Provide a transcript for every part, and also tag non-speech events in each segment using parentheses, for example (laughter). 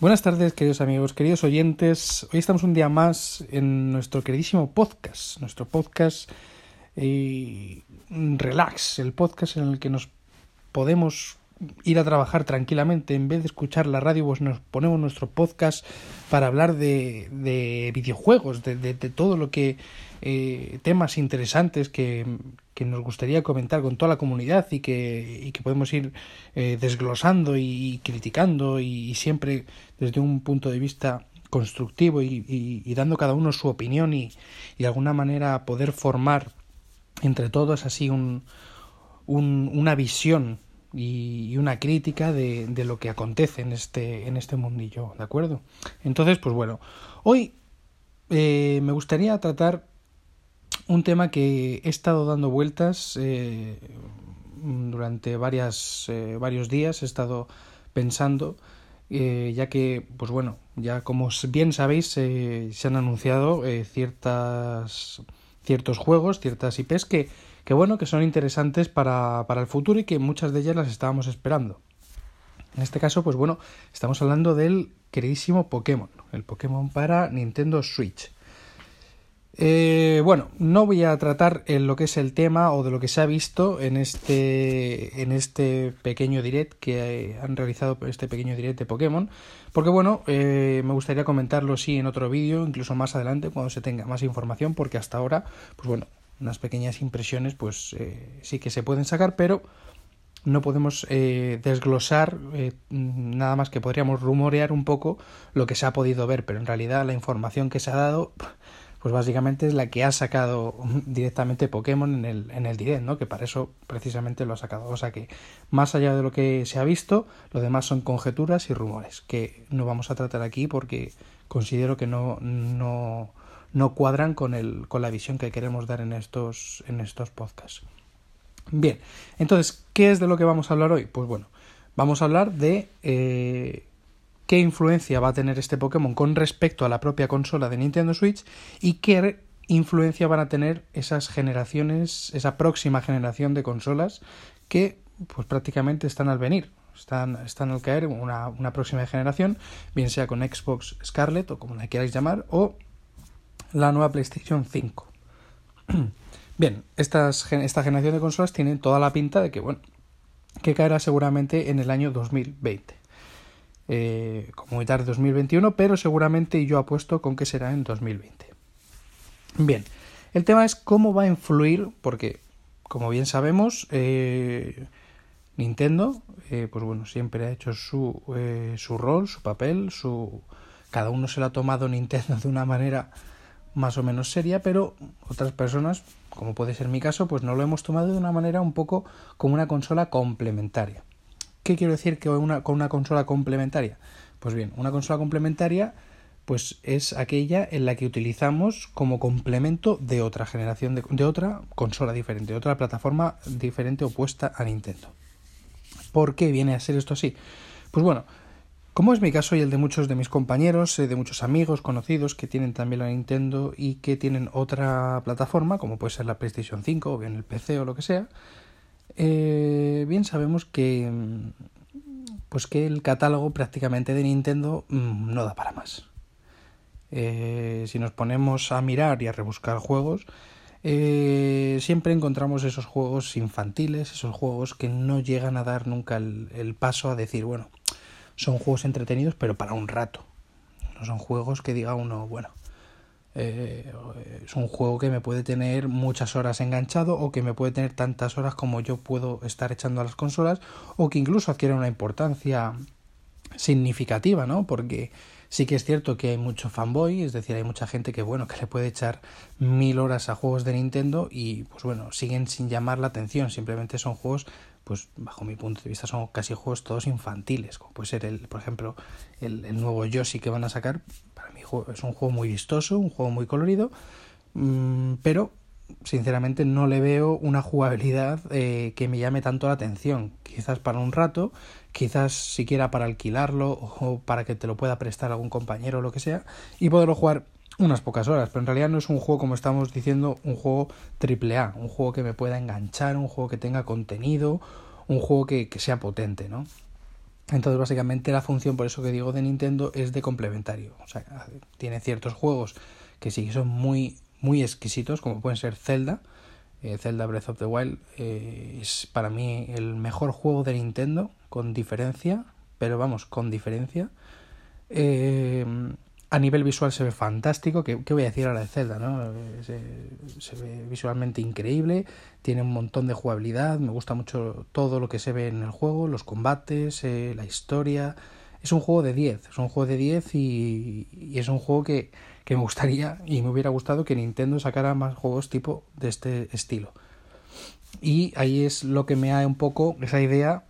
Buenas tardes, queridos amigos, queridos oyentes. Hoy estamos un día más en nuestro queridísimo podcast, nuestro podcast eh, Relax, el podcast en el que nos podemos ir a trabajar tranquilamente. En vez de escuchar la radio, pues nos ponemos nuestro podcast para hablar de, de videojuegos, de, de, todo lo que. Eh, temas interesantes que, que, nos gustaría comentar con toda la comunidad y que, y que podemos ir eh, desglosando y, criticando y, siempre desde un punto de vista constructivo y, y dando cada uno su opinión y, de alguna manera poder formar entre todos así un, un, una visión y, una crítica de, de, lo que acontece en este, en este mundillo, ¿de acuerdo? Entonces, pues bueno, hoy eh, me gustaría tratar un tema que he estado dando vueltas eh, durante varias, eh, varios días, he estado pensando, eh, ya que, pues bueno, ya como bien sabéis, se han anunciado ciertas, ciertos juegos, ciertas IPs que que bueno, que son interesantes para, para el futuro y que muchas de ellas las estábamos esperando. En este caso, pues bueno, estamos hablando del queridísimo Pokémon, el Pokémon para Nintendo Switch. Eh, bueno, no voy a tratar en lo que es el tema o de lo que se ha visto en este, en este pequeño direct que han realizado este pequeño direct de Pokémon, porque bueno, eh, me gustaría comentarlo sí en otro vídeo, incluso más adelante cuando se tenga más información, porque hasta ahora, pues bueno, unas pequeñas impresiones, pues eh, sí que se pueden sacar, pero no podemos eh, desglosar eh, nada más que podríamos rumorear un poco lo que se ha podido ver, pero en realidad la información que se ha dado, pues básicamente es la que ha sacado (laughs) directamente Pokémon en el, en el direct, ¿no? Que para eso precisamente lo ha sacado. O sea que más allá de lo que se ha visto, lo demás son conjeturas y rumores, que no vamos a tratar aquí porque considero que no, no, no cuadran con, el, con la visión que queremos dar en estos, en estos podcasts. Bien, entonces, ¿qué es de lo que vamos a hablar hoy? Pues bueno, vamos a hablar de eh, qué influencia va a tener este Pokémon con respecto a la propia consola de Nintendo Switch y qué influencia van a tener esas generaciones, esa próxima generación de consolas que pues prácticamente están al venir. Están, están al caer una, una próxima generación, bien sea con Xbox Scarlet o como la queráis llamar, o la nueva PlayStation 5. (clears throat) Bien, estas, esta generación de consolas tiene toda la pinta de que, bueno, que caerá seguramente en el año 2020. Eh, como muy tarde 2021, pero seguramente yo apuesto con que será en 2020. Bien, el tema es cómo va a influir, porque como bien sabemos, eh, Nintendo, eh, pues bueno, siempre ha hecho su, eh, su rol, su papel, su cada uno se lo ha tomado Nintendo de una manera más o menos seria, pero otras personas, como puede ser mi caso, pues no lo hemos tomado de una manera un poco como una consola complementaria. ¿Qué quiero decir que con una consola complementaria? Pues bien, una consola complementaria pues es aquella en la que utilizamos como complemento de otra generación de, de otra consola diferente, de otra plataforma diferente opuesta a Nintendo. ¿Por qué viene a ser esto así? Pues bueno, como es mi caso y el de muchos de mis compañeros, eh, de muchos amigos conocidos que tienen también la Nintendo y que tienen otra plataforma, como puede ser la PlayStation 5 o bien el PC o lo que sea, eh, bien sabemos que pues que el catálogo prácticamente de Nintendo mmm, no da para más. Eh, si nos ponemos a mirar y a rebuscar juegos, eh, siempre encontramos esos juegos infantiles, esos juegos que no llegan a dar nunca el, el paso a decir, bueno, son juegos entretenidos, pero para un rato. No son juegos que diga uno, bueno, eh, es un juego que me puede tener muchas horas enganchado o que me puede tener tantas horas como yo puedo estar echando a las consolas o que incluso adquiere una importancia significativa, ¿no? Porque sí que es cierto que hay mucho fanboy, es decir, hay mucha gente que, bueno, que le puede echar mil horas a juegos de Nintendo y, pues bueno, siguen sin llamar la atención, simplemente son juegos pues bajo mi punto de vista son casi juegos todos infantiles, como puede ser el, por ejemplo, el, el nuevo Yoshi que van a sacar, es un juego muy vistoso, un juego muy colorido, mmm, pero sinceramente no le veo una jugabilidad eh, que me llame tanto la atención. Quizás para un rato, quizás siquiera para alquilarlo o para que te lo pueda prestar algún compañero o lo que sea y poderlo jugar unas pocas horas, pero en realidad no es un juego, como estamos diciendo, un juego triple A, un juego que me pueda enganchar, un juego que tenga contenido, un juego que sea potente, ¿no? Entonces, básicamente, la función, por eso que digo, de Nintendo es de complementario. O sea, tiene ciertos juegos que sí son muy, muy exquisitos, como pueden ser Zelda. Eh, Zelda Breath of the Wild eh, es para mí el mejor juego de Nintendo, con diferencia, pero vamos, con diferencia. Eh, a nivel visual se ve fantástico. ¿Qué, voy a decir ahora de Zelda? ¿no? Se, se, ve visualmente increíble. Tiene un montón de jugabilidad. Me gusta mucho todo lo que se ve en el juego, los combates, eh, la historia. Es un juego de 10. Es un juego de 10 y, y es un juego que, que, me gustaría y me hubiera gustado que Nintendo sacara más juegos tipo de este estilo. Y ahí es lo que me da un poco esa idea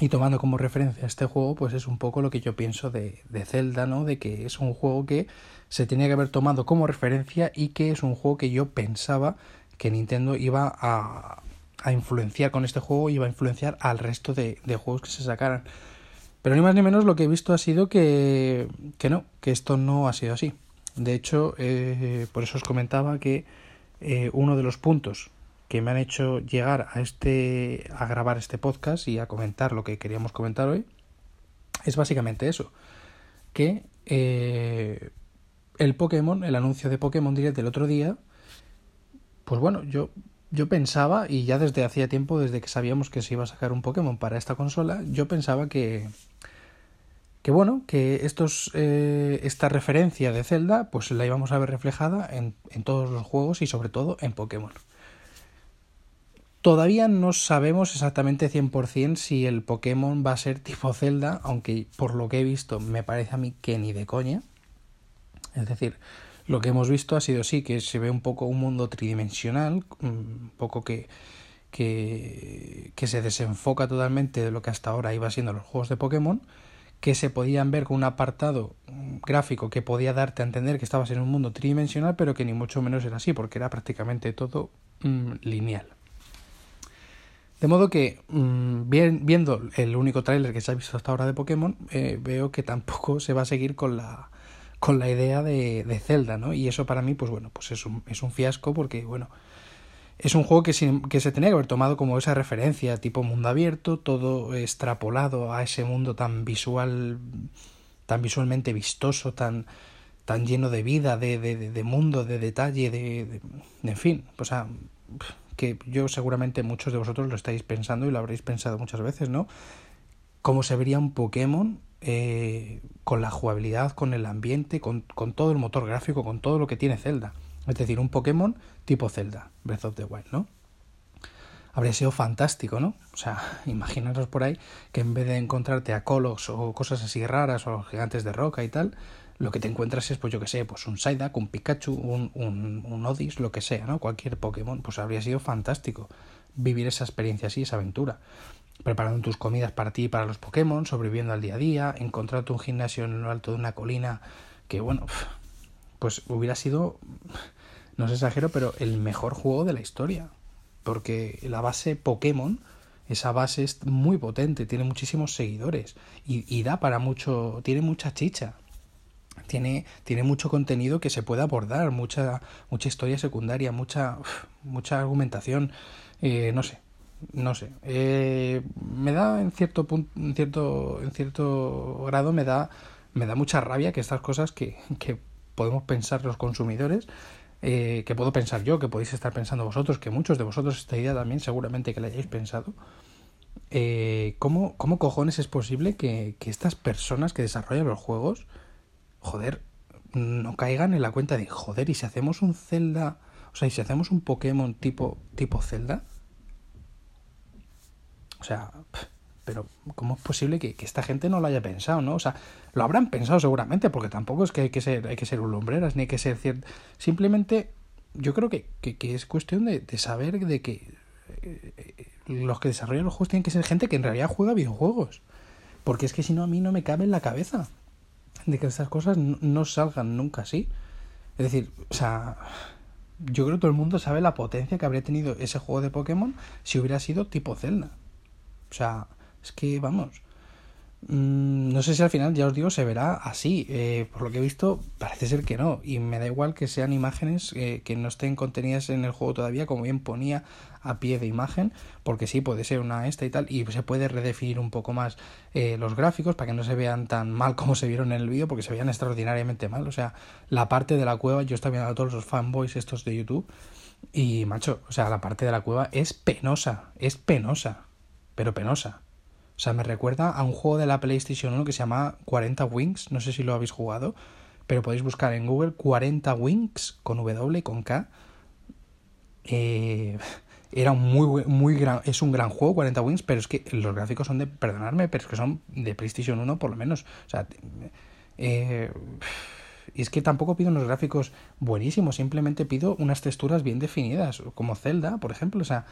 y tomando como referencia este juego, pues es un poco lo que yo pienso de, de Zelda, ¿no? De que es un juego que se tenía que haber tomado como referencia y que es un juego que yo pensaba que Nintendo iba a, a influenciar con este juego, iba a influenciar al resto de, de, juegos que se sacaran. Pero ni más ni menos lo que he visto ha sido que, que no, que esto no ha sido así. De hecho, eh, por eso os comentaba que eh, uno de los puntos que me han hecho llegar a este a grabar este podcast y a comentar lo que queríamos comentar hoy es básicamente eso que eh, el Pokémon el anuncio de Pokémon Direct del otro día pues bueno yo yo pensaba y ya desde hacía tiempo desde que sabíamos que se iba a sacar un Pokémon para esta consola yo pensaba que que bueno, que estos, eh, esta referencia de Zelda, pues la íbamos a ver reflejada en, en todos los juegos y sobre todo en Pokémon. Todavía no sabemos exactamente 100% si el Pokémon va a ser tipo Zelda, aunque por lo que he visto me parece a mí que ni de coña. Es decir, lo que hemos visto ha sido sí que se ve un poco un mundo tridimensional, un poco que, que, se desenfoca totalmente de lo que hasta ahora iba siendo los juegos de Pokémon, que se podían ver con un apartado gráfico que podía darte a entender que estabas en un mundo tridimensional, pero que ni mucho menos era así, porque era prácticamente todo mmm, lineal. De modo que, bien, viendo el único tráiler que se ha visto hasta ahora de Pokémon, eh, veo que tampoco se va a seguir con la, con la idea de, Zelda, ¿no? Y eso para mí, pues bueno, pues es un, es un fiasco porque, bueno, es un juego que, se tenía que haber tomado como esa referencia, tipo mundo abierto, todo extrapolado a ese mundo tan visual, tan visualmente vistoso, tan, tan lleno de vida, de, de, mundo, de detalle, de, de, en fin, o sea, que yo seguramente muchos de vosotros lo estáis pensando y lo habréis pensado muchas veces, ¿no? Cómo se vería un Pokémon eh, con la jugabilidad, con el ambiente, con, con, todo el motor gráfico, con todo lo que tiene Zelda. Es decir, un Pokémon tipo Zelda, Breath of the Wild, ¿no? Habría sido fantástico, ¿no? O sea, (laughs) imaginaros por ahí que en vez de encontrarte a Colos o cosas así raras o gigantes de roca y tal, lo que te encuentras es, pues yo que sé, pues un Psyduck, un Pikachu, un, un, un Odis, lo que sea, ¿no? Cualquier Pokémon, pues habría sido fantástico vivir esa experiencia así, esa aventura. Preparando tus comidas para ti y para los Pokémon, sobreviviendo al día a día, encontrarte un gimnasio en lo alto de una colina, que bueno, pues hubiera sido, no se exagero, pero el mejor juego de la historia. Porque la base Pokémon, esa base es muy potente, tiene muchísimos seguidores y, y da para mucho, tiene mucha chicha tiene, tiene mucho contenido que se puede abordar, mucha, mucha historia secundaria, mucha, mucha argumentación, eh, no sé, no sé. Eh, me da en cierto punto, en cierto, en cierto grado me da, me da mucha rabia que estas cosas que, que podemos pensar los consumidores, eh, que puedo pensar yo, que podéis estar pensando vosotros, que muchos de vosotros esta idea también seguramente que la hayáis pensado. Eh, ¿cómo, ¿Cómo cojones es posible que, que estas personas que desarrollan los juegos joder, no caigan en la cuenta de, joder, ¿y si hacemos un Zelda, o sea, ¿y si hacemos un Pokémon tipo, tipo Zelda? O sea, pero ¿cómo es posible que, que, esta gente no lo haya pensado, no? O sea, lo habrán pensado seguramente, porque tampoco es que hay que ser, hay que ser lumbreras, ni hay que ser cierto. Simplemente, yo creo que, que, que es cuestión de, de, saber de que eh, los que desarrollan los juegos tienen que ser gente que en realidad juega videojuegos. Porque es que si no, a mí no me cabe en la cabeza de que estas cosas no salgan nunca así. Es decir, o sea, yo creo que todo el mundo sabe la potencia que habría tenido ese juego de Pokémon si hubiera sido tipo Zelda. O sea, es que, vamos, no sé si al final, ya os digo, se verá así. Eh, por lo que he visto, parece ser que no. Y me da igual que sean imágenes eh, que no estén contenidas en el juego todavía, como bien ponía a pie de imagen, porque sí, puede ser una esta y tal, y se puede redefinir un poco más eh, los gráficos para que no se vean tan mal (laughs) como se vieron en el vídeo, porque se veían extraordinariamente mal. O sea, la parte de la cueva, yo estaba viendo a todos los fanboys estos de YouTube, y macho, o sea, la parte de la cueva es penosa, es penosa, pero penosa. O sea, me recuerda a un juego de la PlayStation 1 que se llama 40 Wings, no sé si lo habéis jugado, pero podéis buscar en Google 40 Wings con W y con K. Eh, (laughs) era un muy muy gran es un gran juego 40 Wings, pero es que los gráficos son de perdonadme, pero es que son de PlayStation 1 por lo menos. O sea, eh, y es que tampoco pido unos gráficos buenísimos, simplemente pido unas texturas bien definidas, como Zelda, por ejemplo, o sea,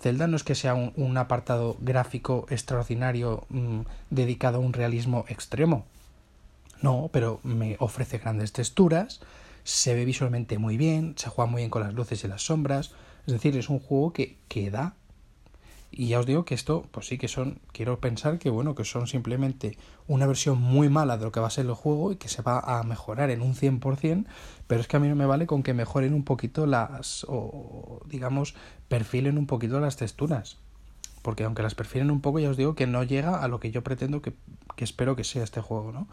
Zelda no es que sea un, apartado gráfico extraordinario mm, dedicado a un realismo extremo. No, pero me ofrece grandes texturas, se ve visualmente muy bien, se juega muy bien con las luces y las sombras. Es decir, es un juego que, que da y ya os digo que esto, pues sí que son, quiero pensar que bueno, que son simplemente una versión muy mala de lo que va a ser el juego y que se va a mejorar en un 100%, pero es que a mí no me vale con que mejoren un poquito las, o digamos, perfilen un poquito las texturas. Porque aunque las perfilen un poco, ya os digo que no llega a lo que yo pretendo que, que espero que sea este juego, ¿no?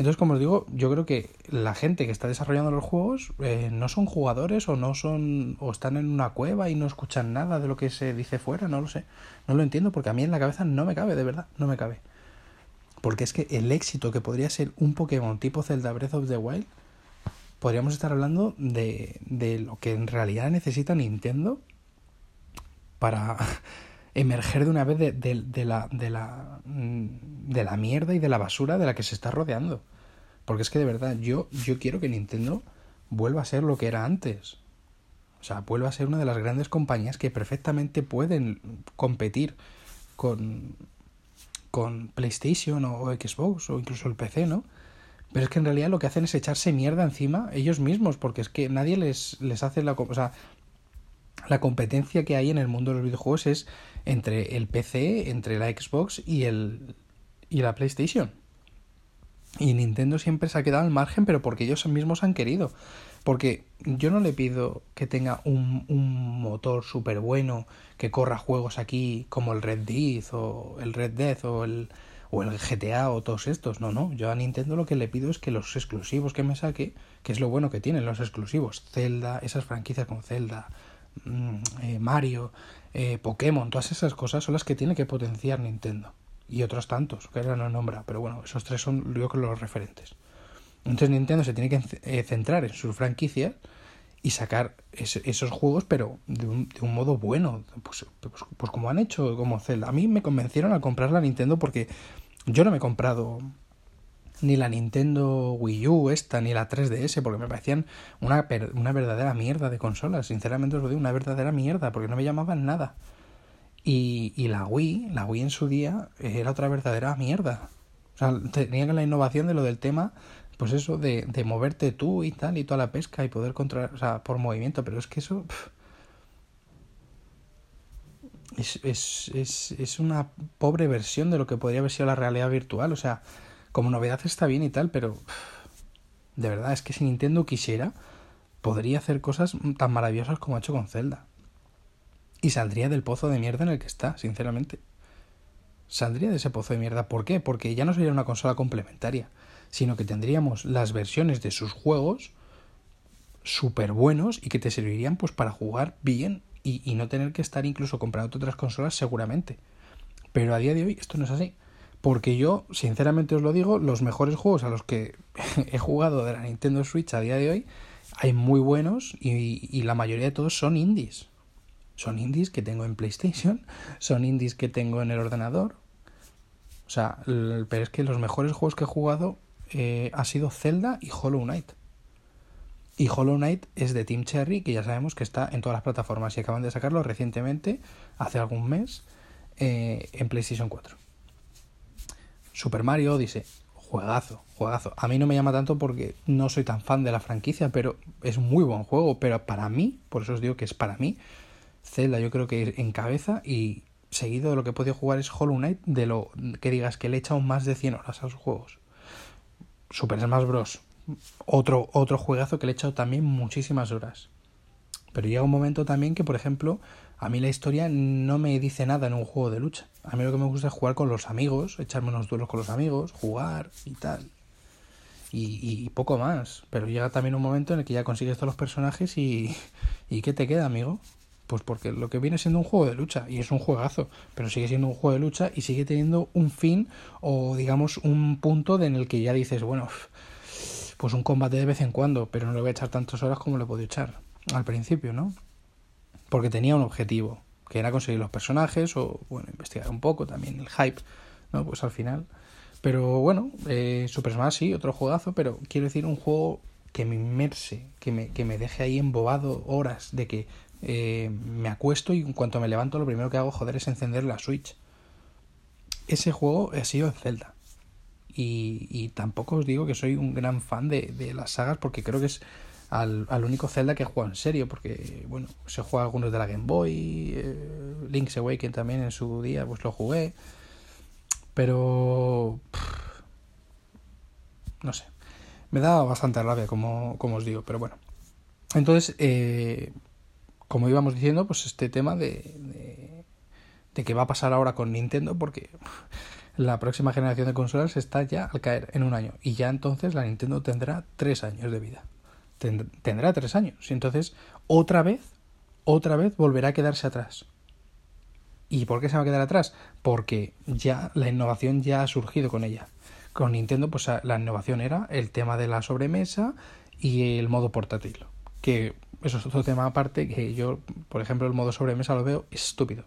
Entonces, como os digo, yo creo que la gente que está desarrollando los juegos eh, no son jugadores o no son o están en una cueva y no escuchan nada de lo que se dice fuera, no lo sé. No lo entiendo porque a mí en la cabeza no me cabe, de verdad, no me cabe. Porque es que el éxito que podría ser un Pokémon tipo Zelda Breath of the Wild, podríamos estar hablando de, de lo que en realidad necesita Nintendo para (laughs) emerger de una vez de, de, la, de, la, mm, de la mierda y de la basura de la que se está rodeando. Porque es que de verdad, yo, yo quiero que Nintendo vuelva a ser lo que era antes. O sea, vuelva a ser una de las grandes compañías que perfectamente pueden competir con, con PlayStation o, Xbox o incluso el PC, ¿no? Pero es que en realidad lo que hacen es echarse mierda encima ellos mismos, porque es que nadie les, les hace la... O la competencia que hay en el mundo de los videojuegos es entre el PC, entre la Xbox y, el, y la PlayStation. Y Nintendo siempre se ha quedado al margen, pero porque ellos mismos han querido. Porque yo no le pido que tenga un, un motor súper bueno, que corra juegos aquí como el Red Dead o el Red Dead o el, o el GTA o todos estos. No, no. Yo a Nintendo lo que le pido es que los exclusivos que me saque, que es lo bueno que tienen los exclusivos, Zelda, esas franquicias como Zelda, eh, Mario, eh, Pokémon, todas esas cosas son las que tiene que potenciar Nintendo. Y otros tantos, que ahora no nombra, pero bueno, esos tres son yo los referentes. Entonces Nintendo se tiene que eh, centrar en sus franquicias y sacar esos juegos, pero de un, de un modo bueno, pues, pues, pues, como han hecho como Zelda. A mí me convencieron a comprar la Nintendo porque yo no me he comprado ni la Nintendo Wii U esta, ni la 3DS, porque me parecían una, una verdadera mierda de consolas. Sinceramente os lo digo, una verdadera mierda, porque no me llamaban nada. Y, y la Wii, la Wii en su día, era otra verdadera mierda. O sea, tenía la innovación de lo del tema, pues eso, de, de moverte tú y tal, y toda la pesca, y poder controlar, o sea, por movimiento, pero es que eso... es, es, es, es una pobre versión de lo que podría haber sido la realidad virtual. O sea, como novedad está bien y tal, pero de verdad es que si Nintendo quisiera, podría hacer cosas tan maravillosas como ha hecho con Zelda. Y saldría del pozo de mierda en el que está, sinceramente. Saldría de ese pozo de mierda. ¿Por qué? Porque ya no sería una consola complementaria, sino que tendríamos las versiones de sus juegos súper buenos y que te servirían pues para jugar bien y, y no tener que estar incluso comprando otras consolas seguramente. Pero a día de hoy esto no es así. Porque yo, sinceramente os lo digo, los mejores juegos a los que (laughs) he jugado de la Nintendo Switch a día de hoy, hay muy buenos y, y, la mayoría de todos son indies. Son indies que tengo en PlayStation, (laughs) son indies que tengo en el ordenador. O sea, pero es que los mejores juegos que he jugado eh, ha sido Zelda y Hollow Knight. Y Hollow Knight es de Team Cherry, que ya sabemos que está en todas las plataformas y acaban de sacarlo recientemente, hace algún mes, eh, en PlayStation 4. Super Mario dice juegazo, juegazo. A mí no me llama tanto porque no soy tan fan de la franquicia, pero es muy buen juego. Pero para mí, por eso os digo que es para mí, Zelda yo creo que encabeza y seguido de lo que he podido jugar es Hollow Knight, de lo que digas que le he echado más de 100 horas a los juegos. Super Smash Bros. Otro, otro juegazo que le he echado también muchísimas horas. Pero llega un momento también que, por ejemplo, a mí la historia no me dice nada en un juego de lucha. A mí lo que me gusta es jugar con los amigos, echarme unos duelos con los amigos, jugar y tal. Y, y, poco más. Pero llega también un momento en el que ya consigues todos los personajes y, y ¿qué te queda, amigo? Pues porque lo que viene siendo un juego de lucha, y es un juegazo, pero sigue siendo un juego de lucha y sigue teniendo un fin o digamos un punto en el que ya dices, bueno, pues un combate de vez en cuando, pero no le voy a echar tantas horas como le puedo echar al principio, ¿no? Porque tenía un objetivo, que era conseguir los personajes o, bueno, investigar un poco también el hype, ¿no? Pues al final. Pero bueno, eh, Super Smash sí, otro juegazo, pero quiero decir un juego que me inmerse, que me, que me deje ahí embobado horas, de que eh, me acuesto y en cuanto me levanto lo primero que hago, joder, es encender la Switch. Ese juego ha sido en Zelda. Y, tampoco os digo que soy un gran fan de, de las sagas porque creo que es al, al, único Zelda que he jugado en serio, porque bueno, se juega algunos de la Game Boy, eh, Link's Awakening también en su día, pues lo jugué, pero no sé, me da bastante rabia, como, como os digo, pero bueno. Entonces, eh, como íbamos diciendo, pues este tema de, de, que va a pasar ahora con Nintendo, porque la próxima generación de consolas está ya al caer en un año y ya entonces la Nintendo tendrá tres años de vida. Tendrá tres años y entonces otra vez, otra vez volverá a quedarse atrás. ¿Y por qué se va a quedar atrás? Porque ya la innovación ya ha surgido con ella. Con Nintendo, pues la innovación era el tema de la sobremesa y el modo portátil. Que eso es otro tema aparte que yo, por ejemplo, el modo sobremesa lo veo estúpido.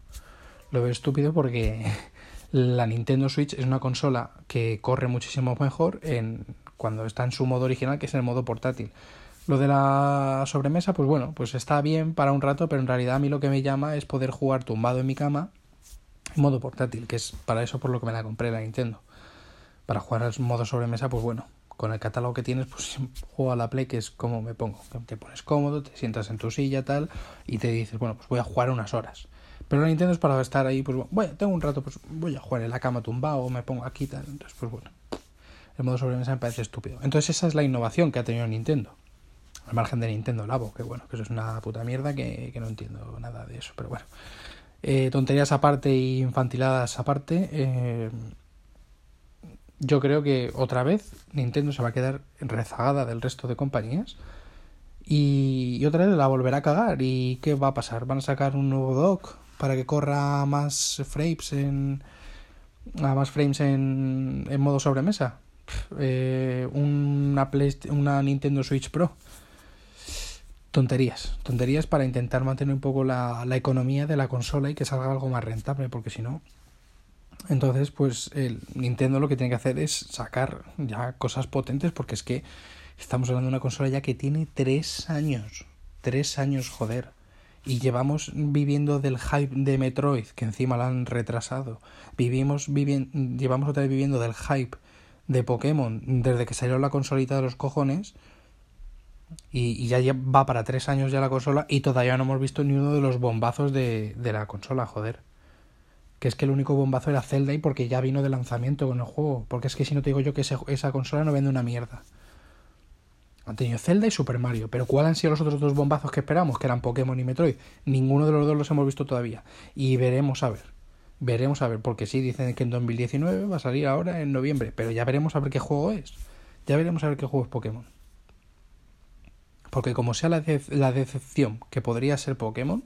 Lo veo estúpido porque (laughs) la Nintendo Switch es una consola que corre muchísimo mejor en cuando está en su modo original, que es el modo portátil. Lo de la sobremesa, pues bueno, pues está bien para un rato, pero en realidad a mí lo que me llama es poder jugar tumbado en mi cama en modo portátil, que es para eso por lo que me la compré la Nintendo. Para jugar al modo sobremesa, pues bueno, con el catálogo que tienes, pues (laughs) juego a la Play, que es como me pongo. Te pones cómodo, te sientas en tu silla, tal, y te dices, bueno, pues voy a jugar unas horas. Pero la Nintendo es para estar ahí, pues bueno, tengo un rato, pues voy a jugar en la cama tumbado, me pongo aquí tal. Entonces, pues bueno, el modo sobremesa me parece estúpido. Entonces esa es la innovación que ha tenido Nintendo. Al margen de Nintendo Labo, que bueno, que eso es una puta mierda que, que no entiendo nada de eso, pero bueno. Eh, tonterías aparte e infantiladas aparte. Eh, yo creo que otra vez Nintendo se va a quedar rezagada del resto de compañías y, otra vez la volverá a cagar. ¿Y qué va a pasar? ¿Van a sacar un nuevo dock para que corra más frames en a más frames en, en modo sobremesa? Eh, una, una Nintendo Switch Pro. Tonterías, tonterías para intentar mantener un poco la, la economía de la consola y que salga algo más rentable, porque si no, entonces, pues el Nintendo lo que tiene que hacer es sacar ya cosas potentes porque es que estamos hablando de una consola ya que tiene tres años. Tres años, joder. Y llevamos viviendo del hype de Metroid, que encima la han retrasado. Vivimos viviendo, llevamos otra vez viviendo del hype de Pokémon desde que salió la consolita de los cojones. Y, ya va para tres años ya la consola y todavía no hemos visto ni uno de los bombazos de, de la consola, joder que es que el único bombazo era Zelda y porque ya vino de lanzamiento con el juego. Porque es que si no te digo yo que esa consola no vende una mierda. Han tenido Zelda y Super Mario. Pero ¿cuáles han sido los otros dos bombazos que esperamos? Que eran Pokémon y Metroid. Ninguno de los dos los hemos visto todavía. Y veremos a ver. Veremos a ver. Porque sí, dicen que en 2019 va a salir ahora en noviembre. Pero ya veremos a ver qué juego es. Ya veremos a ver qué juego es Pokémon. Porque como sea la, decepción que podría ser Pokémon,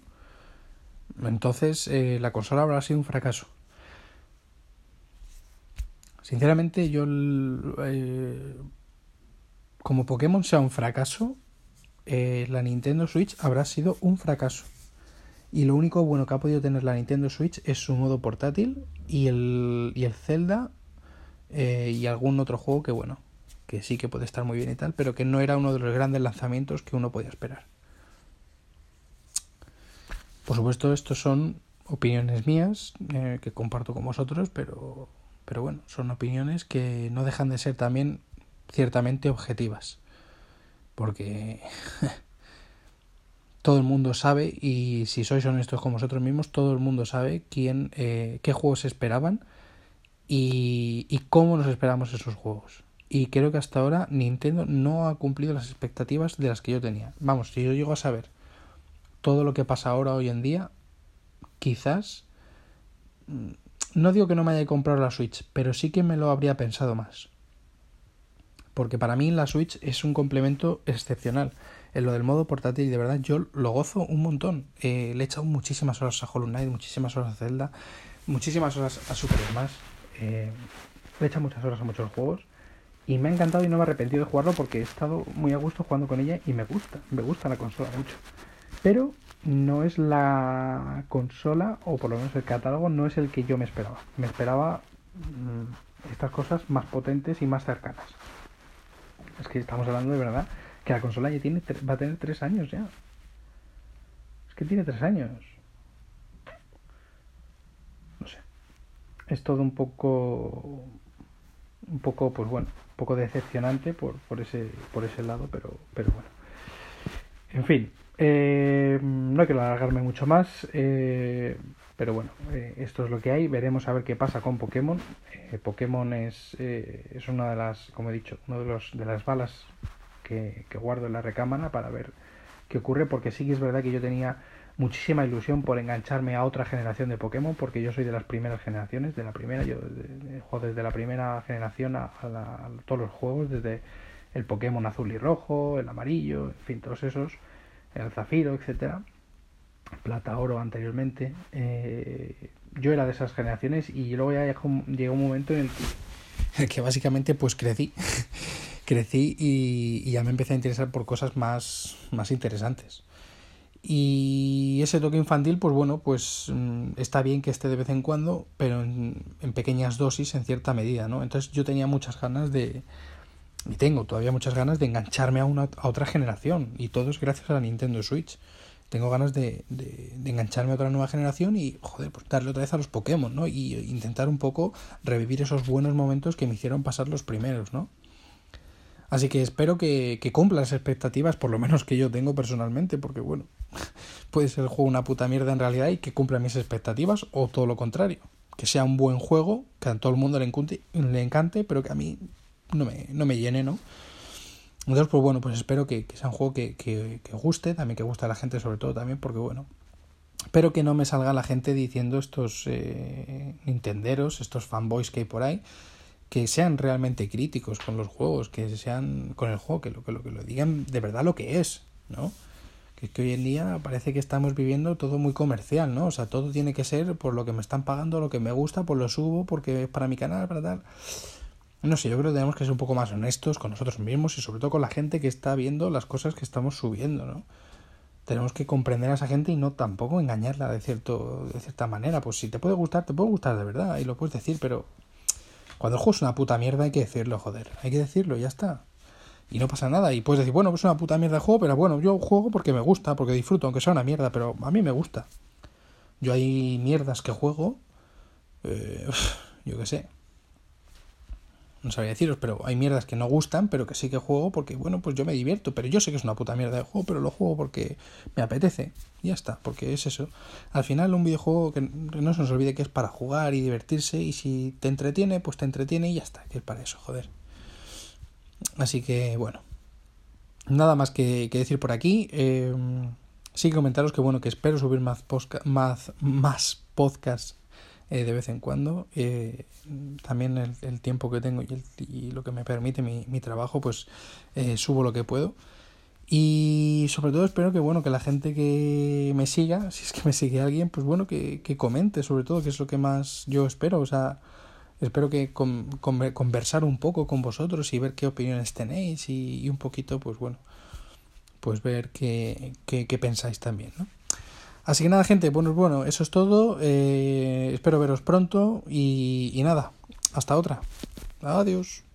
entonces eh, la consola habrá sido un fracaso. Sinceramente, yo eh, como Pokémon sea un fracaso, eh, la Nintendo Switch habrá sido un fracaso. Y lo único bueno que ha podido tener la Nintendo Switch es su modo portátil y el, y el Zelda y algún otro juego que bueno, que sí que puede estar muy bien y tal, pero que no era uno de los grandes lanzamientos que uno podía esperar. Por supuesto, estos son opiniones mías eh, que comparto con vosotros, pero, pero bueno, son opiniones que no dejan de ser también ciertamente objetivas. Porque (laughs) todo el mundo sabe, y si sois honestos con vosotros mismos, todo el mundo sabe quién, eh, qué juegos esperaban y, y cómo nos esperamos esos juegos. Y creo que hasta ahora Nintendo no ha cumplido las expectativas de las que yo tenía. Vamos, si yo llego a saber todo lo que pasa ahora hoy en día, quizás mm, no digo que no me haya comprado la Switch, pero sí que me lo habría pensado más. Porque para mí la Switch es un complemento excepcional. En lo del modo portátil, de verdad, yo lo gozo un montón. Eh, le he echado muchísimas horas a Hollow Knight, muchísimas horas a Zelda, muchísimas horas a Super Smash. Eh, le he echado muchas horas a muchos juegos. Y me ha encantado y no me he arrepentido de jugarlo porque he estado muy a gusto jugando con ella y me gusta, me gusta la consola mucho. Pero no es la consola, o por lo menos el catálogo, no es el que yo me esperaba. Me esperaba mm, estas cosas más potentes y más cercanas. Es que estamos hablando de verdad que la consola ya tiene va a tener tres años ya. Es que tiene tres años. No sé. Es todo un poco un poco pues bueno un poco decepcionante por, por ese por ese lado pero pero bueno. En fin eh, no que alargarme mucho más eh, pero bueno eh, esto es lo que hay. Veremos a ver qué pasa con Pokémon. Pokémon es es una de las como he dicho uno de los de las balas que, que guardo en la recámara para ver qué ocurre porque sí que es verdad que yo tenía muchísima ilusión por engancharme a otra generación de Pokémon, porque yo soy de las primeras generaciones, de la primera, yo juego desde la primera generación a, todos los juegos, desde el Pokémon azul y rojo, el amarillo, en fin, todos esos, el zafiro, etcétera, plata, oro anteriormente. Eh, yo era de esas generaciones y luego ya llegó un momento en el que, (laughs) básicamente pues crecí. (laughs) crecí y, y, ya me empecé a interesar por cosas más, más interesantes. Y ese toque infantil, pues bueno, pues mm, está bien que esté de vez en cuando, pero en, pequeñas dosis, en cierta medida, ¿no? Entonces yo tenía muchas ganas de, y tengo todavía muchas ganas de engancharme a, una, a otra generación, y todo es gracias a la Nintendo Switch. Tengo ganas de, de, de, engancharme a otra nueva generación y, joder, pues darle otra vez a los Pokémon, ¿no? Y intentar un poco revivir esos buenos momentos que me hicieron pasar los primeros, ¿no? Así que espero que, que cumpla las expectativas, por lo menos que yo tengo personalmente, porque bueno, (laughs) puede ser el juego una puta mierda en realidad y que cumpla mis expectativas, o todo lo contrario, que sea un buen juego, que a todo el mundo le encante, pero que a mí no me, no me llene, ¿no? Entonces, pues bueno, pues espero que, sea un juego que, que, que, guste, también que guste a la gente sobre todo también, porque bueno, pero que no me salga la gente diciendo estos eh, nintenderos, estos fanboys que hay por ahí, que sean realmente críticos con los juegos, que sean con el juego, que lo que lo, que lo digan de verdad lo que es, ¿no? Que, que hoy en día parece que estamos viviendo todo muy comercial, ¿no? O sea, todo tiene que ser por lo que me están pagando, lo que me gusta, por lo subo, porque es para mi canal, para tal. No sé, yo creo que tenemos que ser un poco más honestos con nosotros mismos y sobre todo con la gente que está viendo las cosas que estamos subiendo, ¿no? Tenemos que comprender a esa gente y no tampoco engañarla de cierto de cierta manera. Pues si te puede gustar, te puede gustar de verdad y lo puedes decir, pero cuando el juego es una puta mierda hay que decirlo, joder. Hay que decirlo, ya está. Y no pasa nada. Y puedes decir, bueno, pues es una puta mierda el juego, pero bueno, yo juego porque me gusta, porque disfruto, aunque sea una mierda, pero a mí me gusta. Yo hay mierdas que juego, eh, yo qué sé, no sabría deciros, pero hay mierdas que no gustan, pero que sí que juego porque, bueno, pues yo me divierto, pero yo sé que es una puta mierda de juego, pero lo juego porque me apetece. Y ya está, porque es eso. Al final un videojuego que no se nos olvide que es para jugar y divertirse y si te entretiene, pues te entretiene y ya está, que es para eso, joder. Así que, bueno, nada más que, decir por aquí. Eh, sí comentaros que, bueno, que espero subir más, más, más podcasts eh, de vez en cuando. Eh, también el, tiempo que tengo y, lo que me permite mi, mi trabajo, pues eh, subo lo que puedo. Y sobre todo espero que bueno que la gente que me siga, (laughs) si es que me sigue alguien, pues bueno que, que comente sobre todo, que es lo que más yo espero. O sea, espero que conversar un poco con vosotros y ver qué opiniones tenéis y, un poquito, pues bueno, pues ver qué, qué, pensáis también, ¿no? Así que nada, gente, bueno, bueno, eso es todo. Eh, espero veros pronto y, y nada, hasta otra. Adiós.